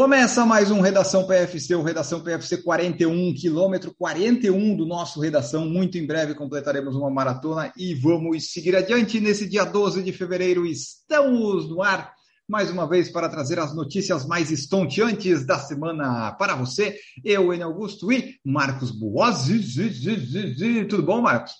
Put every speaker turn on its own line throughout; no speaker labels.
Começa mais um Redação PFC, o Redação PFC 41, quilômetro 41 do nosso Redação. Muito em breve completaremos uma maratona e vamos seguir adiante. Nesse dia 12 de fevereiro, estamos no ar mais uma vez para trazer as notícias mais estonteantes da semana para você. Eu, Enio Augusto e Marcos Buozzi. Tudo bom, Marcos?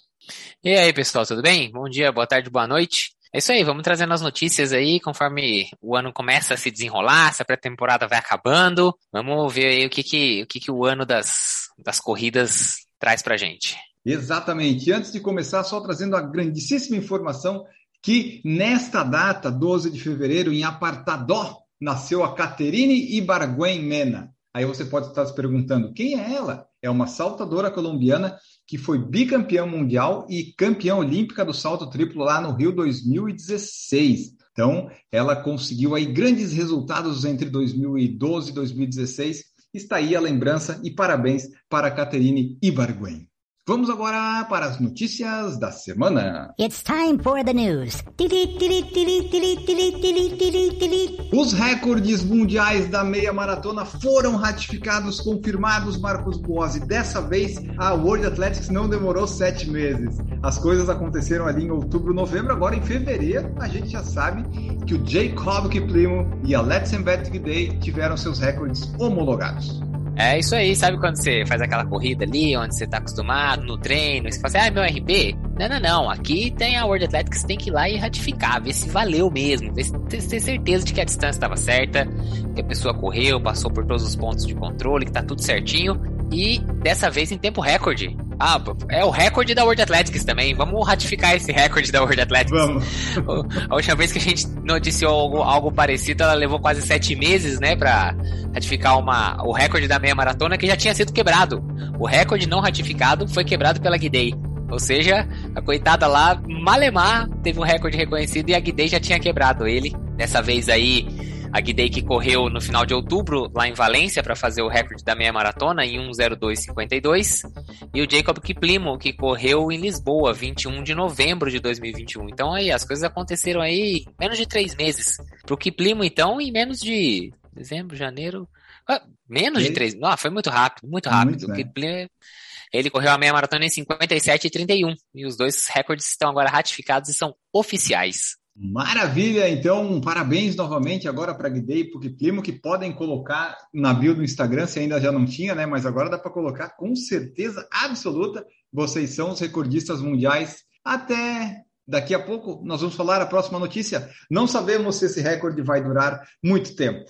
E aí, pessoal, tudo bem? Bom dia, boa tarde, boa noite. É isso aí, vamos trazendo as notícias aí conforme o ano começa a se desenrolar, se a pré-temporada vai acabando. Vamos ver aí o que, que, o, que, que o ano das, das corridas traz pra gente.
Exatamente. Antes de começar, só trazendo a grandíssima informação que nesta data, 12 de fevereiro, em Apartadó, nasceu a Caterine Ibargüen Mena. Aí você pode estar se perguntando, quem é ela? É uma saltadora colombiana que foi bicampeã mundial e campeã olímpica do salto triplo lá no Rio 2016. Então, ela conseguiu aí grandes resultados entre 2012 e 2016. Está aí a lembrança e parabéns para a Caterine Ibargüen. Vamos agora para as notícias da semana.
It's time for the news.
Os recordes mundiais da meia maratona foram ratificados, confirmados, Marcos Boazzi. Dessa vez, a World Athletics não demorou sete meses. As coisas aconteceram ali em outubro, novembro. Agora, em fevereiro, a gente já sabe que o Jacob Kiplimo e a Let's Embed Day tiveram seus recordes homologados.
É isso aí, sabe quando você faz aquela corrida ali, onde você tá acostumado, no treino, e você fala assim, ah, meu RP? Não, não, não, aqui tem a World Athletics, tem que ir lá e ratificar, ver se valeu mesmo, ver se ter certeza de que a distância estava certa, que a pessoa correu, passou por todos os pontos de controle, que tá tudo certinho, e dessa vez em tempo recorde. Ah, é o recorde da World Athletics também. Vamos ratificar esse recorde da World Athletics.
Vamos.
A última vez que a gente noticiou algo, algo parecido, ela levou quase sete meses, né, pra ratificar uma, o recorde da meia maratona que já tinha sido quebrado. O recorde não ratificado foi quebrado pela Guidei. Ou seja, a coitada lá, Malemar, teve um recorde reconhecido e a Guidei já tinha quebrado ele. Dessa vez aí, a Guidei que correu no final de outubro lá em Valência para fazer o recorde da meia maratona em 1:02:52 e o Jacob Kiplimo que correu em Lisboa 21 de novembro de 2021. Então aí as coisas aconteceram aí em menos de três meses. Pro Kiplimo então em menos de dezembro, janeiro, ah, menos de três, ah, foi muito rápido, muito rápido. Muito, o Kiplimo ele correu a meia maratona em 57 e 31 e os dois recordes estão agora ratificados e são oficiais.
Maravilha, então parabéns novamente agora para Guidei e para o Kiplimo, que podem colocar na bio do Instagram, se ainda já não tinha, né? Mas agora dá para colocar com certeza absoluta. Vocês são os recordistas mundiais. Até daqui a pouco nós vamos falar a próxima notícia. Não sabemos se esse recorde vai durar muito tempo.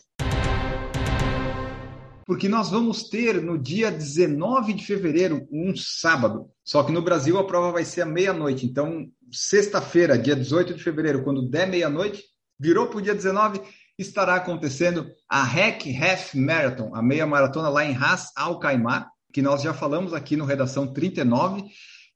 Porque nós vamos ter no dia 19 de fevereiro, um sábado. Só que no Brasil a prova vai ser à meia-noite. Então, sexta-feira, dia 18 de fevereiro, quando der meia-noite, virou para o dia 19, estará acontecendo a Hack Half Marathon, a meia maratona lá em Ras Al Khaimah, que nós já falamos aqui no Redação 39,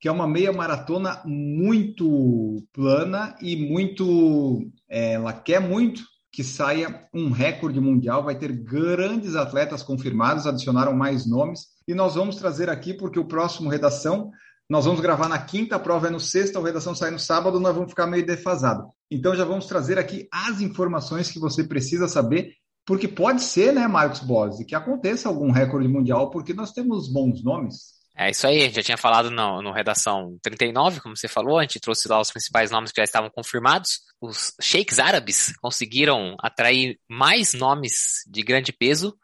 que é uma meia maratona muito plana e muito. É, ela quer muito que saia um recorde mundial, vai ter grandes atletas confirmados, adicionaram mais nomes, e nós vamos trazer aqui, porque o próximo Redação nós vamos gravar na quinta, a prova é no sexta, a redação sai no sábado, nós vamos ficar meio defasado. Então já vamos trazer aqui as informações que você precisa saber, porque pode ser, né, Marcos Bose, que aconteça algum recorde mundial, porque nós temos bons nomes.
É isso aí, a gente já tinha falado no, no Redação 39, como você falou, a gente trouxe lá os principais nomes que já estavam confirmados. Os sheiks árabes conseguiram atrair mais nomes de grande peso,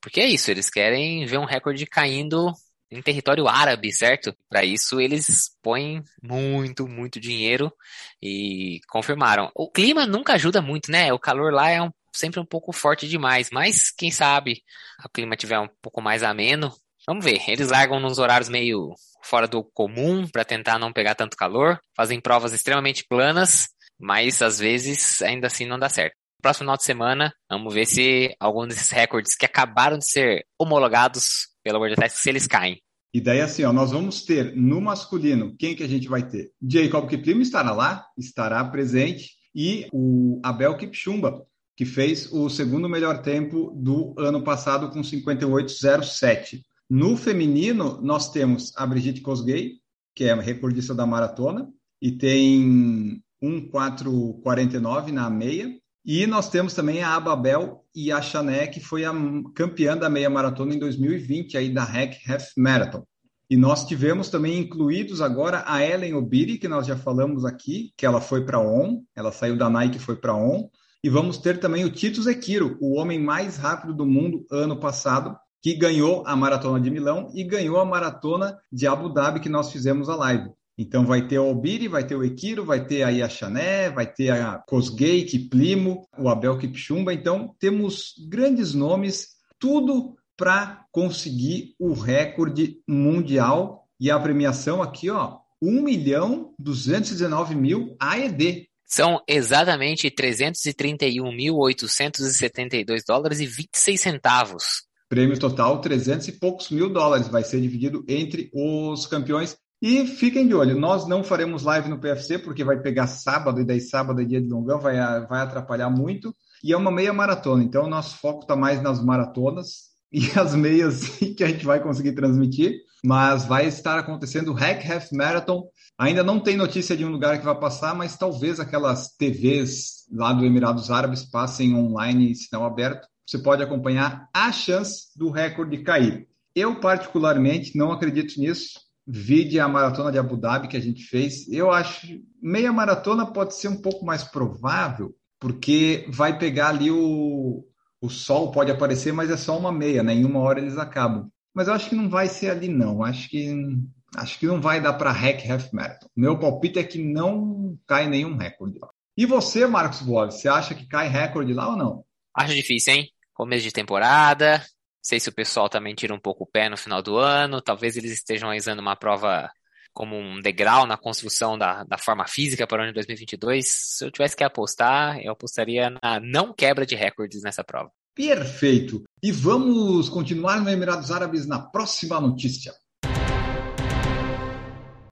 porque é isso, eles querem ver um recorde caindo em território árabe, certo? Para isso eles põem muito, muito dinheiro e confirmaram. O clima nunca ajuda muito, né? O calor lá é um, sempre um pouco forte demais, mas quem sabe o clima tiver um pouco mais ameno. Vamos ver. Eles largam nos horários meio fora do comum para tentar não pegar tanto calor, fazem provas extremamente planas, mas às vezes ainda assim não dá certo. Próximo final de semana, vamos ver se algum desses recordes que acabaram de ser homologados pela World Athletics, se eles caem.
E daí, assim, ó, nós vamos ter no masculino, quem que a gente vai ter? Jacob Kiplimo estará lá, estará presente, e o Abel Kipchumba, que fez o segundo melhor tempo do ano passado com 58,07. No feminino, nós temos a Brigitte Kosgei, que é recordista da maratona, e tem 1,449 na meia. E nós temos também a Ababel e a Chané, que foi a campeã da meia maratona em 2020, aí da Hack Half Marathon. E nós tivemos também incluídos agora a Ellen Obiri, que nós já falamos aqui, que ela foi para ON, ela saiu da Nike e foi para ON. E vamos ter também o Tito Zekiro, o homem mais rápido do mundo ano passado, que ganhou a maratona de Milão e ganhou a maratona de Abu Dhabi que nós fizemos a live. Então vai ter o Albiri, vai ter o Equiro, vai ter a Yachané, vai ter a Kosgei, Kiplimo, o Abel Kipchumba. Então temos grandes nomes, tudo para conseguir o recorde mundial. E a premiação aqui, ó, 1 milhão 219 mil AED.
São exatamente 331.872 dólares e 26 centavos.
Prêmio total 300 e poucos mil dólares. Vai ser dividido entre os campeões. E fiquem de olho, nós não faremos live no PFC porque vai pegar sábado, e daí sábado é dia de longão, vai, vai atrapalhar muito. E é uma meia maratona, então o nosso foco está mais nas maratonas e as meias que a gente vai conseguir transmitir. Mas vai estar acontecendo o Hack Half Marathon. Ainda não tem notícia de um lugar que vai passar, mas talvez aquelas TVs lá do Emirados Árabes passem online em sinal aberto. Você pode acompanhar a chance do recorde cair. Eu, particularmente, não acredito nisso vide a maratona de Abu Dhabi que a gente fez. Eu acho meia maratona pode ser um pouco mais provável, porque vai pegar ali o, o sol, pode aparecer, mas é só uma meia, né? Em uma hora eles acabam. Mas eu acho que não vai ser ali, não. Acho que acho que não vai dar para hack half marathon. Meu palpite é que não cai nenhum recorde lá. E você, Marcos Boas, você acha que cai recorde lá ou não?
Acho difícil, hein? Começo de temporada, sei se o pessoal também tira um pouco o pé no final do ano, talvez eles estejam usando uma prova como um degrau na construção da, da forma física para o ano de 2022. Se eu tivesse que apostar, eu apostaria na não quebra de recordes nessa prova.
Perfeito. E vamos continuar no Emirados Árabes na próxima notícia.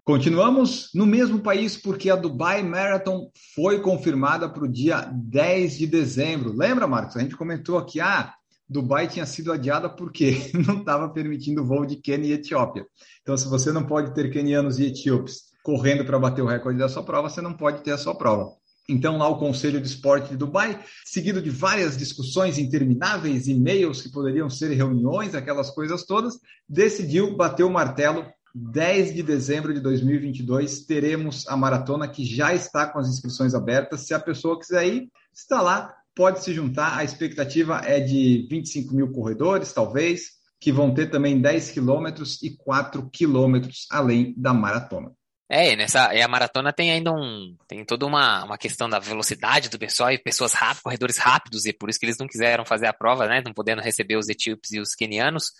Continuamos no mesmo país porque a Dubai Marathon foi confirmada para o dia 10 de dezembro. Lembra, Marcos? A gente comentou aqui, ah, Dubai tinha sido adiada porque não estava permitindo o voo de Quênia e Etiópia. Então, se você não pode ter quenianos e etíopes correndo para bater o recorde da sua prova, você não pode ter a sua prova. Então, lá o Conselho de Esporte de Dubai, seguido de várias discussões intermináveis, e-mails que poderiam ser reuniões, aquelas coisas todas, decidiu bater o martelo. 10 de dezembro de 2022, teremos a maratona que já está com as inscrições abertas. Se a pessoa quiser ir, está lá pode se juntar. A expectativa é de 25 mil corredores, talvez, que vão ter também 10 quilômetros e 4 quilômetros além da maratona.
É, nessa e a maratona tem ainda um tem toda uma, uma questão da velocidade do pessoal e pessoas rápidas, corredores rápidos e por isso que eles não quiseram fazer a prova, né, não podendo receber os etíopes e os quenianos,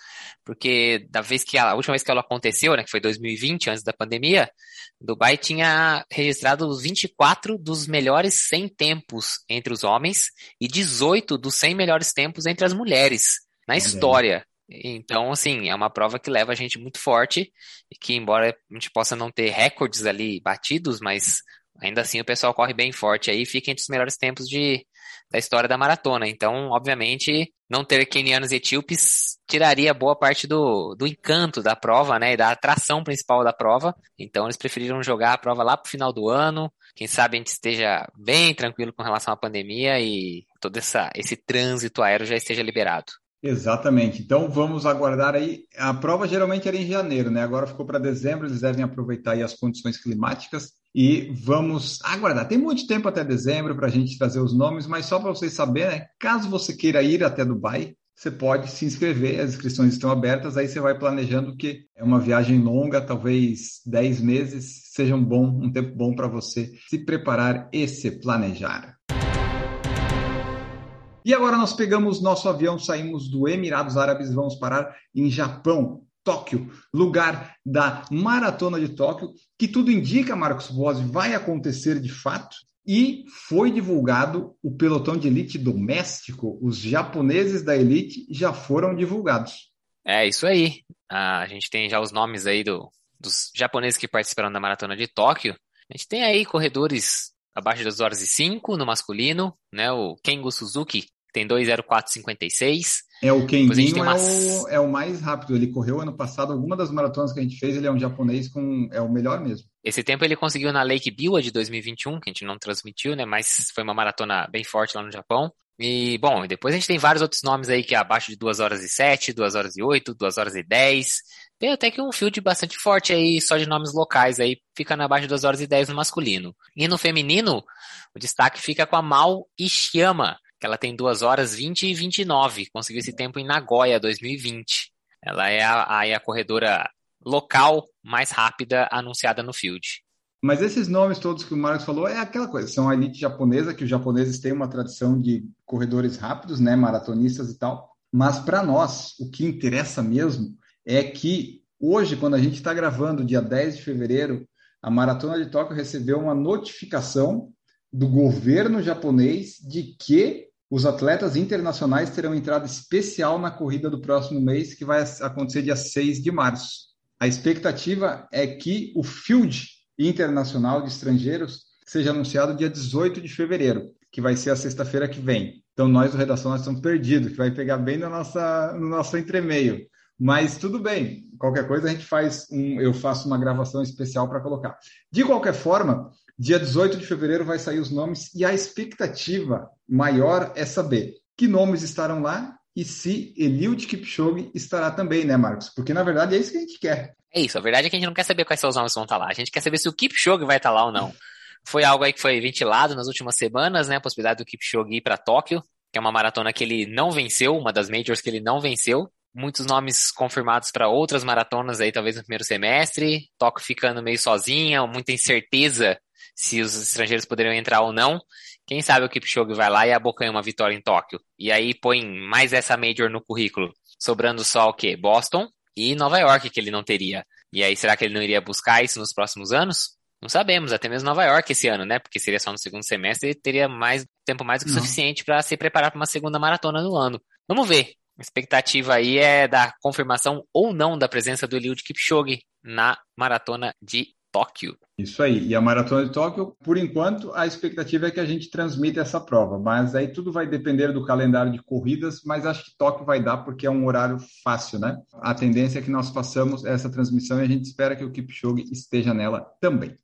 porque da vez que ela, a última vez que ela aconteceu, né, que foi 2020, antes da pandemia, Dubai tinha registrado 24 dos melhores 100 tempos entre os homens e 18 dos 100 melhores tempos entre as mulheres na história. Então, assim, é uma prova que leva a gente muito forte e que, embora a gente possa não ter recordes ali batidos, mas ainda assim o pessoal corre bem forte aí fica entre os melhores tempos de, da história da maratona. Então, obviamente, não ter kenianos e etíopes tiraria boa parte do, do encanto da prova, né, e da atração principal da prova. Então, eles preferiram jogar a prova lá pro final do ano. Quem sabe a gente esteja bem tranquilo com relação à pandemia e todo essa, esse trânsito aéreo já esteja liberado.
Exatamente. Então vamos aguardar aí. A prova geralmente era em janeiro, né? Agora ficou para dezembro, eles devem aproveitar aí as condições climáticas e vamos aguardar. Tem muito tempo até dezembro para a gente trazer os nomes, mas só para vocês saberem, né? Caso você queira ir até Dubai, você pode se inscrever, as inscrições estão abertas, aí você vai planejando que é uma viagem longa, talvez 10 meses, seja um bom, um tempo bom para você se preparar e se planejar. E agora nós pegamos nosso avião, saímos do Emirados Árabes, vamos parar em Japão, Tóquio, lugar da Maratona de Tóquio, que tudo indica, Marcos Boas, vai acontecer de fato. E foi divulgado o pelotão de elite doméstico, os japoneses da elite já foram divulgados.
É isso aí. Ah, a gente tem já os nomes aí do, dos japoneses que participaram da maratona de Tóquio. A gente tem aí corredores abaixo das horas e 5 no masculino, né? O Kengo Suzuki tem 2,0456.
É, o Kenguinho é, o, é o mais rápido. Ele correu ano passado, alguma das maratonas que a gente fez, ele é um japonês com. É o melhor mesmo.
Esse tempo ele conseguiu na Lake Biwa de 2021, que a gente não transmitiu, né? Mas foi uma maratona bem forte lá no Japão. E, bom, depois a gente tem vários outros nomes aí que é abaixo de 2 horas e 7, 2 horas e 8, 2 horas e 10. Tem até que um field bastante forte aí, só de nomes locais aí, fica na baixa de 2 horas e 10 no masculino. E no feminino, o destaque fica com a Mal Ishiyama, que ela tem 2 horas 20 e 29, conseguiu esse tempo em Nagoya 2020. Ela é a, a, a corredora local mais rápida anunciada no field.
Mas esses nomes todos que o Marcos falou é aquela coisa, são a elite japonesa, que os japoneses têm uma tradição de corredores rápidos, né, maratonistas e tal. Mas para nós, o que interessa mesmo é que hoje, quando a gente está gravando, dia 10 de fevereiro, a Maratona de Tóquio recebeu uma notificação do governo japonês de que os atletas internacionais terão entrada especial na corrida do próximo mês, que vai acontecer dia 6 de março. A expectativa é que o field internacional de estrangeiros seja anunciado dia 18 de fevereiro, que vai ser a sexta-feira que vem. Então, nós do Redação nós estamos perdidos, que vai pegar bem no, nossa, no nosso entremeio. Mas tudo bem, qualquer coisa a gente faz, um, eu faço uma gravação especial para colocar. De qualquer forma, dia 18 de fevereiro vai sair os nomes e a expectativa maior é saber que nomes estarão lá e se Eliud Kipchoge estará também, né, Marcos? Porque na verdade é isso que a gente quer.
É isso, a verdade é que a gente não quer saber quais são os nomes que vão estar lá. A gente quer saber se o Kipchoge vai estar lá ou não. Foi algo aí que foi ventilado nas últimas semanas, né? A possibilidade do Kipchoge ir para Tóquio, que é uma maratona que ele não venceu, uma das majors que ele não venceu. Muitos nomes confirmados para outras maratonas aí, talvez no primeiro semestre. Tóquio ficando meio sozinha, muita incerteza se os estrangeiros poderiam entrar ou não. Quem sabe o Kipchoge vai lá e abocanha uma vitória em Tóquio. E aí põe mais essa major no currículo. Sobrando só o quê? Boston, e Nova York que ele não teria. E aí, será que ele não iria buscar isso nos próximos anos? Não sabemos, até mesmo Nova York esse ano, né? Porque seria só no segundo semestre e teria mais tempo mais do que não. suficiente para se preparar para uma segunda maratona no ano. Vamos ver. A expectativa aí é da confirmação ou não da presença do Eliud Kipchoge na maratona de Tóquio.
Isso aí. E a Maratona de Tóquio, por enquanto, a expectativa é que a gente transmita essa prova. Mas aí tudo vai depender do calendário de corridas, mas acho que Tóquio vai dar porque é um horário fácil, né? A tendência é que nós façamos essa transmissão e a gente espera que o Kipchoge esteja nela também.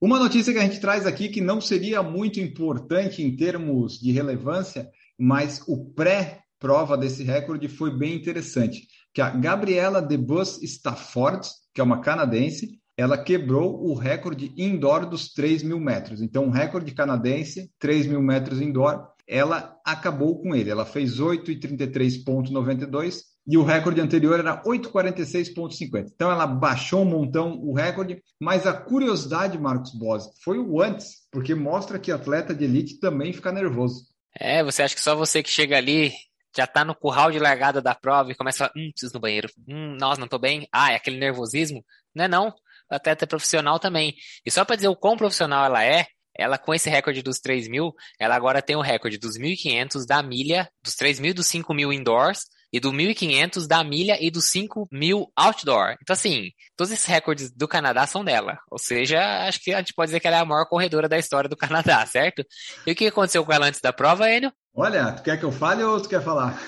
Uma notícia que a gente traz aqui que não seria muito importante em termos de relevância, mas o pré-prova desse recorde foi bem interessante. Que a Gabriela Debus Stafford, que é uma canadense, ela quebrou o recorde indoor dos 3 mil metros. Então, um recorde canadense, 3 mil metros indoor, ela acabou com ele. Ela fez 8,33,92 e o recorde anterior era 8,46,50. Então, ela baixou um montão o recorde, mas a curiosidade, Marcos Bosi, foi o antes, porque mostra que atleta de elite também fica nervoso.
É, você acha que só você que chega ali já tá no curral de largada da prova e começa a falar, hum, preciso no banheiro, hum, nossa, não tô bem, ah, é aquele nervosismo. Não é não, a atleta é profissional também. E só para dizer o quão profissional ela é, ela com esse recorde dos 3 mil, ela agora tem o recorde dos 1.500 da milha, dos 3 mil dos 5 mil indoors e do 1.500 da milha e dos 5 mil outdoor. Então, assim, todos esses recordes do Canadá são dela. Ou seja, acho que a gente pode dizer que ela é a maior corredora da história do Canadá, certo? E o que aconteceu com ela antes da prova, Enio?
Olha, tu quer que eu fale ou tu quer falar?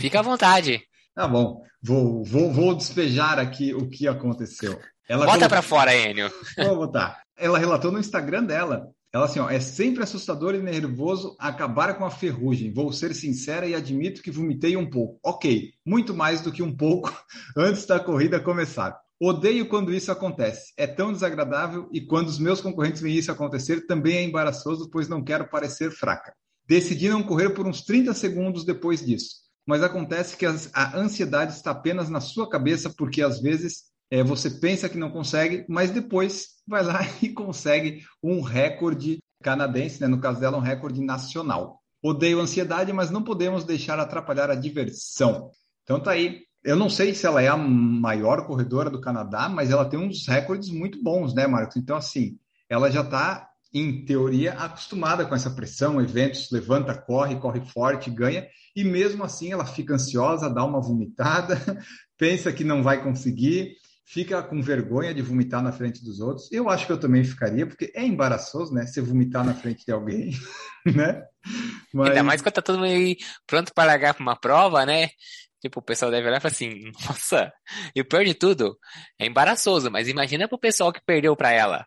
Fica à vontade.
Tá bom, vou, vou, vou despejar aqui o que aconteceu.
Ela Bota colocou... para fora, Enio.
Vou botar. Ela relatou no Instagram dela. Ela assim, ó, é sempre assustador e nervoso acabar com a ferrugem. Vou ser sincera e admito que vomitei um pouco. Ok, muito mais do que um pouco antes da corrida começar. Odeio quando isso acontece. É tão desagradável e quando os meus concorrentes veem isso acontecer também é embaraçoso, pois não quero parecer fraca. Decidi não correr por uns 30 segundos depois disso. Mas acontece que a ansiedade está apenas na sua cabeça, porque às vezes é, você pensa que não consegue, mas depois vai lá e consegue um recorde canadense, né? no caso dela, um recorde nacional. Odeio ansiedade, mas não podemos deixar atrapalhar a diversão. Então tá aí. Eu não sei se ela é a maior corredora do Canadá, mas ela tem uns recordes muito bons, né, Marcos? Então, assim, ela já está em teoria, acostumada com essa pressão, eventos, levanta, corre, corre forte, ganha, e mesmo assim ela fica ansiosa, dá uma vomitada, pensa que não vai conseguir, fica com vergonha de vomitar na frente dos outros. Eu acho que eu também ficaria, porque é embaraçoso, né? Você vomitar na frente de alguém, né?
Mas... Ainda mais quando tá todo mundo pronto para largar para uma prova, né? Tipo, o pessoal deve olhar e falar assim, nossa, e o pior de tudo, é embaraçoso, mas imagina pro pessoal que perdeu para ela.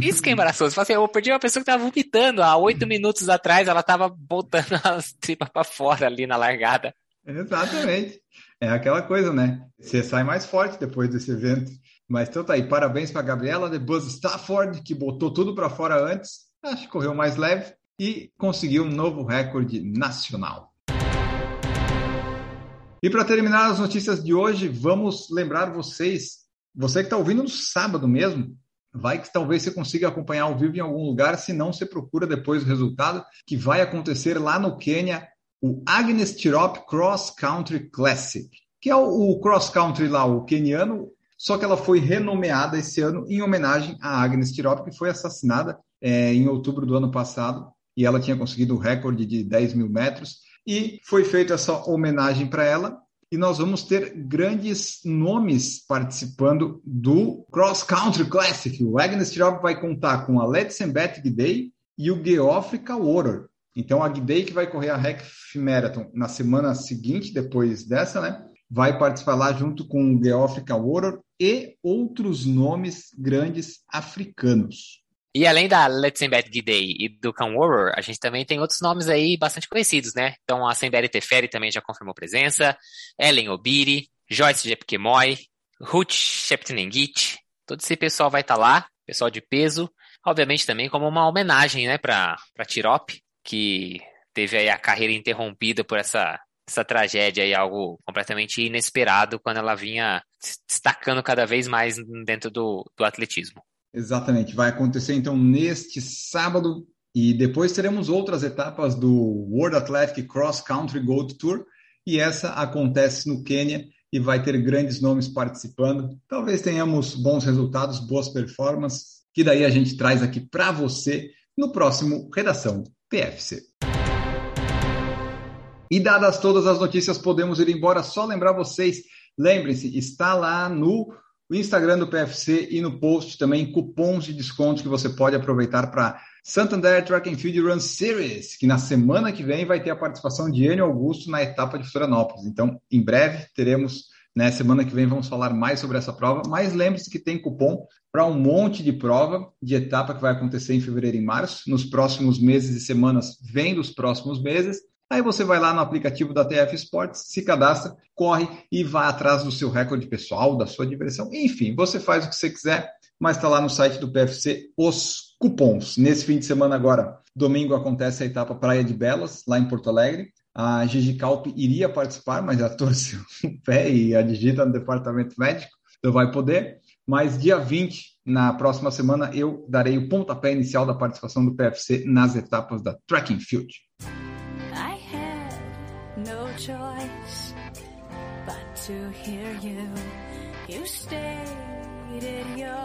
Isso que é embaraçoso. Fala assim, eu perdi uma pessoa que tava vomitando há oito minutos atrás, ela tava botando as tripas pra fora ali na largada.
Exatamente. É aquela coisa, né? Você sai mais forte depois desse evento. Mas então tá aí, parabéns para Gabriela de Buzz Stafford, que botou tudo para fora antes, acho que correu mais leve e conseguiu um novo recorde nacional. E para terminar as notícias de hoje, vamos lembrar vocês, você que está ouvindo no sábado mesmo, vai que talvez você consiga acompanhar ao vivo em algum lugar, se não você procura depois o resultado, que vai acontecer lá no Quênia, o Agnes Tirop Cross Country Classic, que é o, o cross country lá, o queniano, só que ela foi renomeada esse ano em homenagem a Agnes Tirop, que foi assassinada é, em outubro do ano passado, e ela tinha conseguido o recorde de 10 mil metros e foi feita essa homenagem para ela. E nós vamos ter grandes nomes participando do Cross Country Classic. O Agnes Tirop vai contar com a Letzenbeth Gidey e o Geoffrey Kaworer. Então, a Gidey, que vai correr a Hack Marathon na semana seguinte, depois dessa, né? Vai participar lá junto com o Geoffrey Kaworer e outros nomes grandes africanos.
E além da Let's Embed Gidey e do Khan Warrior, a gente também tem outros nomes aí bastante conhecidos, né? Então a Semberi Teferi também já confirmou presença, Ellen Obiri, Joyce Jepkemoy, Ruth Sheptenengit, todo esse pessoal vai estar tá lá, pessoal de peso, obviamente também como uma homenagem, né, para Tirop, que teve aí a carreira interrompida por essa essa tragédia aí, algo completamente inesperado quando ela vinha destacando cada vez mais dentro do, do atletismo.
Exatamente. Vai acontecer então neste sábado e depois teremos outras etapas do World Athletic Cross Country Gold Tour e essa acontece no Quênia e vai ter grandes nomes participando. Talvez tenhamos bons resultados, boas performances, que daí a gente traz aqui para você no próximo Redação PFC. E dadas todas as notícias, podemos ir embora. Só lembrar vocês, lembrem-se, está lá no Instagram do PFC e no post também cupons de desconto que você pode aproveitar para Santander Track and Field Run Series, que na semana que vem vai ter a participação de Enio Augusto na etapa de Florianópolis. Então, em breve teremos, né, semana que vem vamos falar mais sobre essa prova, mas lembre-se que tem cupom para um monte de prova de etapa que vai acontecer em fevereiro e março. Nos próximos meses e semanas vem dos próximos meses. Aí você vai lá no aplicativo da TF Sports, se cadastra, corre e vai atrás do seu recorde pessoal, da sua diversão. Enfim, você faz o que você quiser, mas está lá no site do PFC os cupons. Nesse fim de semana agora, domingo, acontece a etapa Praia de Belas, lá em Porto Alegre. A Gigi Calp iria participar, mas já torce o pé e a digita no departamento médico, então vai poder. Mas dia 20, na próxima semana, eu darei o pontapé inicial da participação do PFC nas etapas da Track and Field. choice but to hear you. You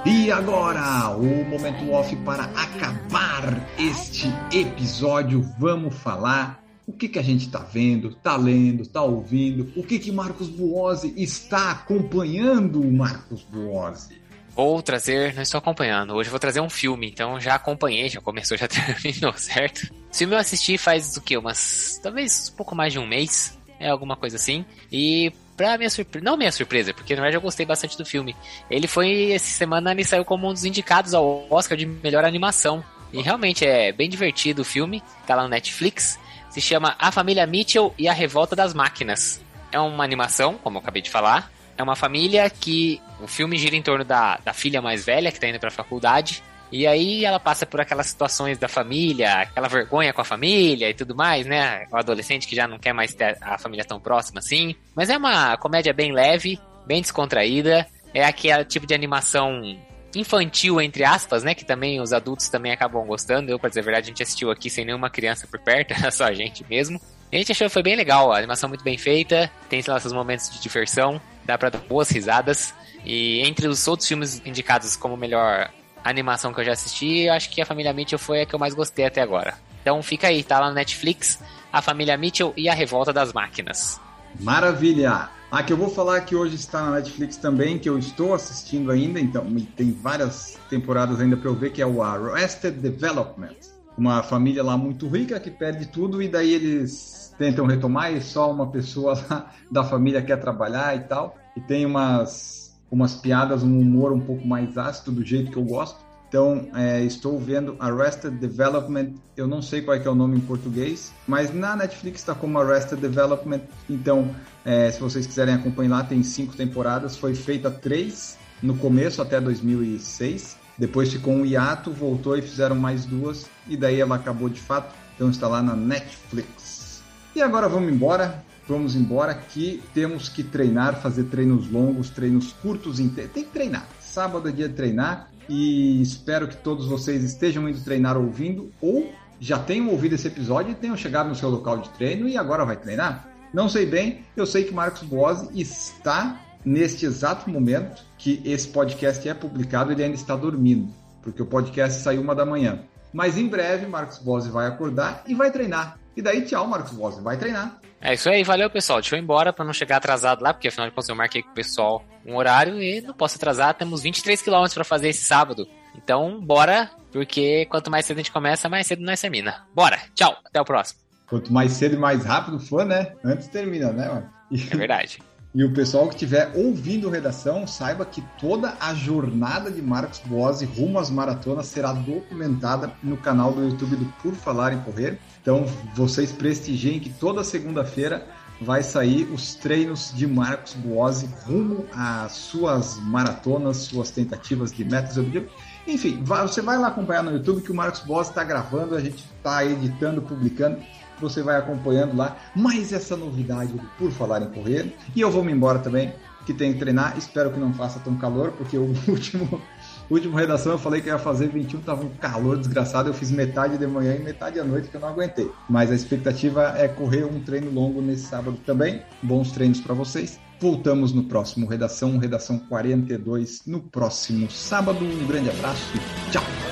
E agora, o momento off para acabar este episódio. Vamos falar o que, que a gente está vendo, está lendo, está ouvindo, o que, que Marcos Buozzi está acompanhando, Marcos Buozzi.
Vou trazer, não estou acompanhando. Hoje vou trazer um filme, então já acompanhei, já começou, já terminou, certo? Esse filme eu assisti faz o que? Umas. talvez um pouco mais de um mês é alguma coisa assim. E pra minha surpresa, não minha surpresa, porque na verdade eu gostei bastante do filme. Ele foi, essa semana ele saiu como um dos indicados ao Oscar de melhor animação. E realmente é bem divertido o filme, tá lá no Netflix. Se chama A Família Mitchell e a Revolta das Máquinas. É uma animação, como eu acabei de falar. É uma família que o filme gira em torno da, da filha mais velha, que tá indo pra faculdade, e aí ela passa por aquelas situações da família, aquela vergonha com a família e tudo mais, né? O adolescente que já não quer mais ter a família tão próxima assim. Mas é uma comédia bem leve, bem descontraída. É aquele tipo de animação infantil, entre aspas, né? Que também os adultos também acabam gostando. Eu, pra dizer a verdade, a gente assistiu aqui sem nenhuma criança por perto, só a gente mesmo. E a gente achou que foi bem legal, a animação muito bem feita, tem lá seus momentos de diversão, dá pra dar boas risadas. E entre os outros filmes indicados como melhor animação que eu já assisti, eu acho que a Família Mitchell foi a que eu mais gostei até agora. Então fica aí, tá lá no Netflix, a Família Mitchell e a Revolta das Máquinas.
Maravilha! A que eu vou falar que hoje está na Netflix também, que eu estou assistindo ainda, então tem várias temporadas ainda para eu ver, que é o Arrested Development. Uma família lá muito rica que perde tudo e daí eles tentam retomar e só uma pessoa lá da família quer trabalhar e tal. E tem umas, umas piadas, um humor um pouco mais ácido, do jeito que eu gosto. Então, é, estou vendo Arrested Development. Eu não sei qual é, é o nome em português, mas na Netflix está como Arrested Development. Então, é, se vocês quiserem acompanhar lá, tem cinco temporadas. Foi feita três no começo, até 2006. Depois ficou um hiato, voltou e fizeram mais duas. E daí ela acabou de fato. Então está lá na Netflix. E agora vamos embora. Vamos embora que temos que treinar, fazer treinos longos, treinos curtos. Tem que treinar. Sábado é dia de treinar e espero que todos vocês estejam indo treinar ouvindo ou já tenham ouvido esse episódio e tenham chegado no seu local de treino e agora vai treinar. Não sei bem, eu sei que Marcos Boazzi está neste exato momento que esse podcast é publicado, ele ainda está dormindo, porque o podcast saiu uma da manhã. Mas em breve, Marcos Boazzi vai acordar e vai treinar. E daí, tchau, Marcos Boazzi, vai treinar.
É isso aí, valeu pessoal. Deixa eu ir embora para não chegar atrasado lá, porque afinal de contas eu marquei com o pessoal um horário e não posso atrasar. Temos 23 km para fazer esse sábado. Então, bora, porque quanto mais cedo a gente começa, mais cedo nós termina. Bora, tchau, até o próximo.
Quanto mais cedo e mais rápido for, né? Antes termina, né, mano?
E... É verdade.
E o pessoal que estiver ouvindo redação, saiba que toda a jornada de Marcos Boazzi rumo às maratonas será documentada no canal do YouTube do Por Falar em Correr. Então, vocês prestigiem que toda segunda-feira vai sair os treinos de Marcos Boazzi rumo às suas maratonas, suas tentativas de metas e objetivos. Enfim, você vai lá acompanhar no YouTube que o Marcos Boazzi está gravando, a gente está editando, publicando você vai acompanhando lá mais essa novidade Por Falar em Correr. E eu vou me embora também, que tem que treinar. Espero que não faça tão calor, porque o último, último redação eu falei que ia fazer 21, tava um calor desgraçado. Eu fiz metade de manhã e metade à noite que eu não aguentei. Mas a expectativa é correr um treino longo nesse sábado também. Bons treinos para vocês. Voltamos no próximo Redação, Redação 42, no próximo sábado. Um grande abraço e tchau!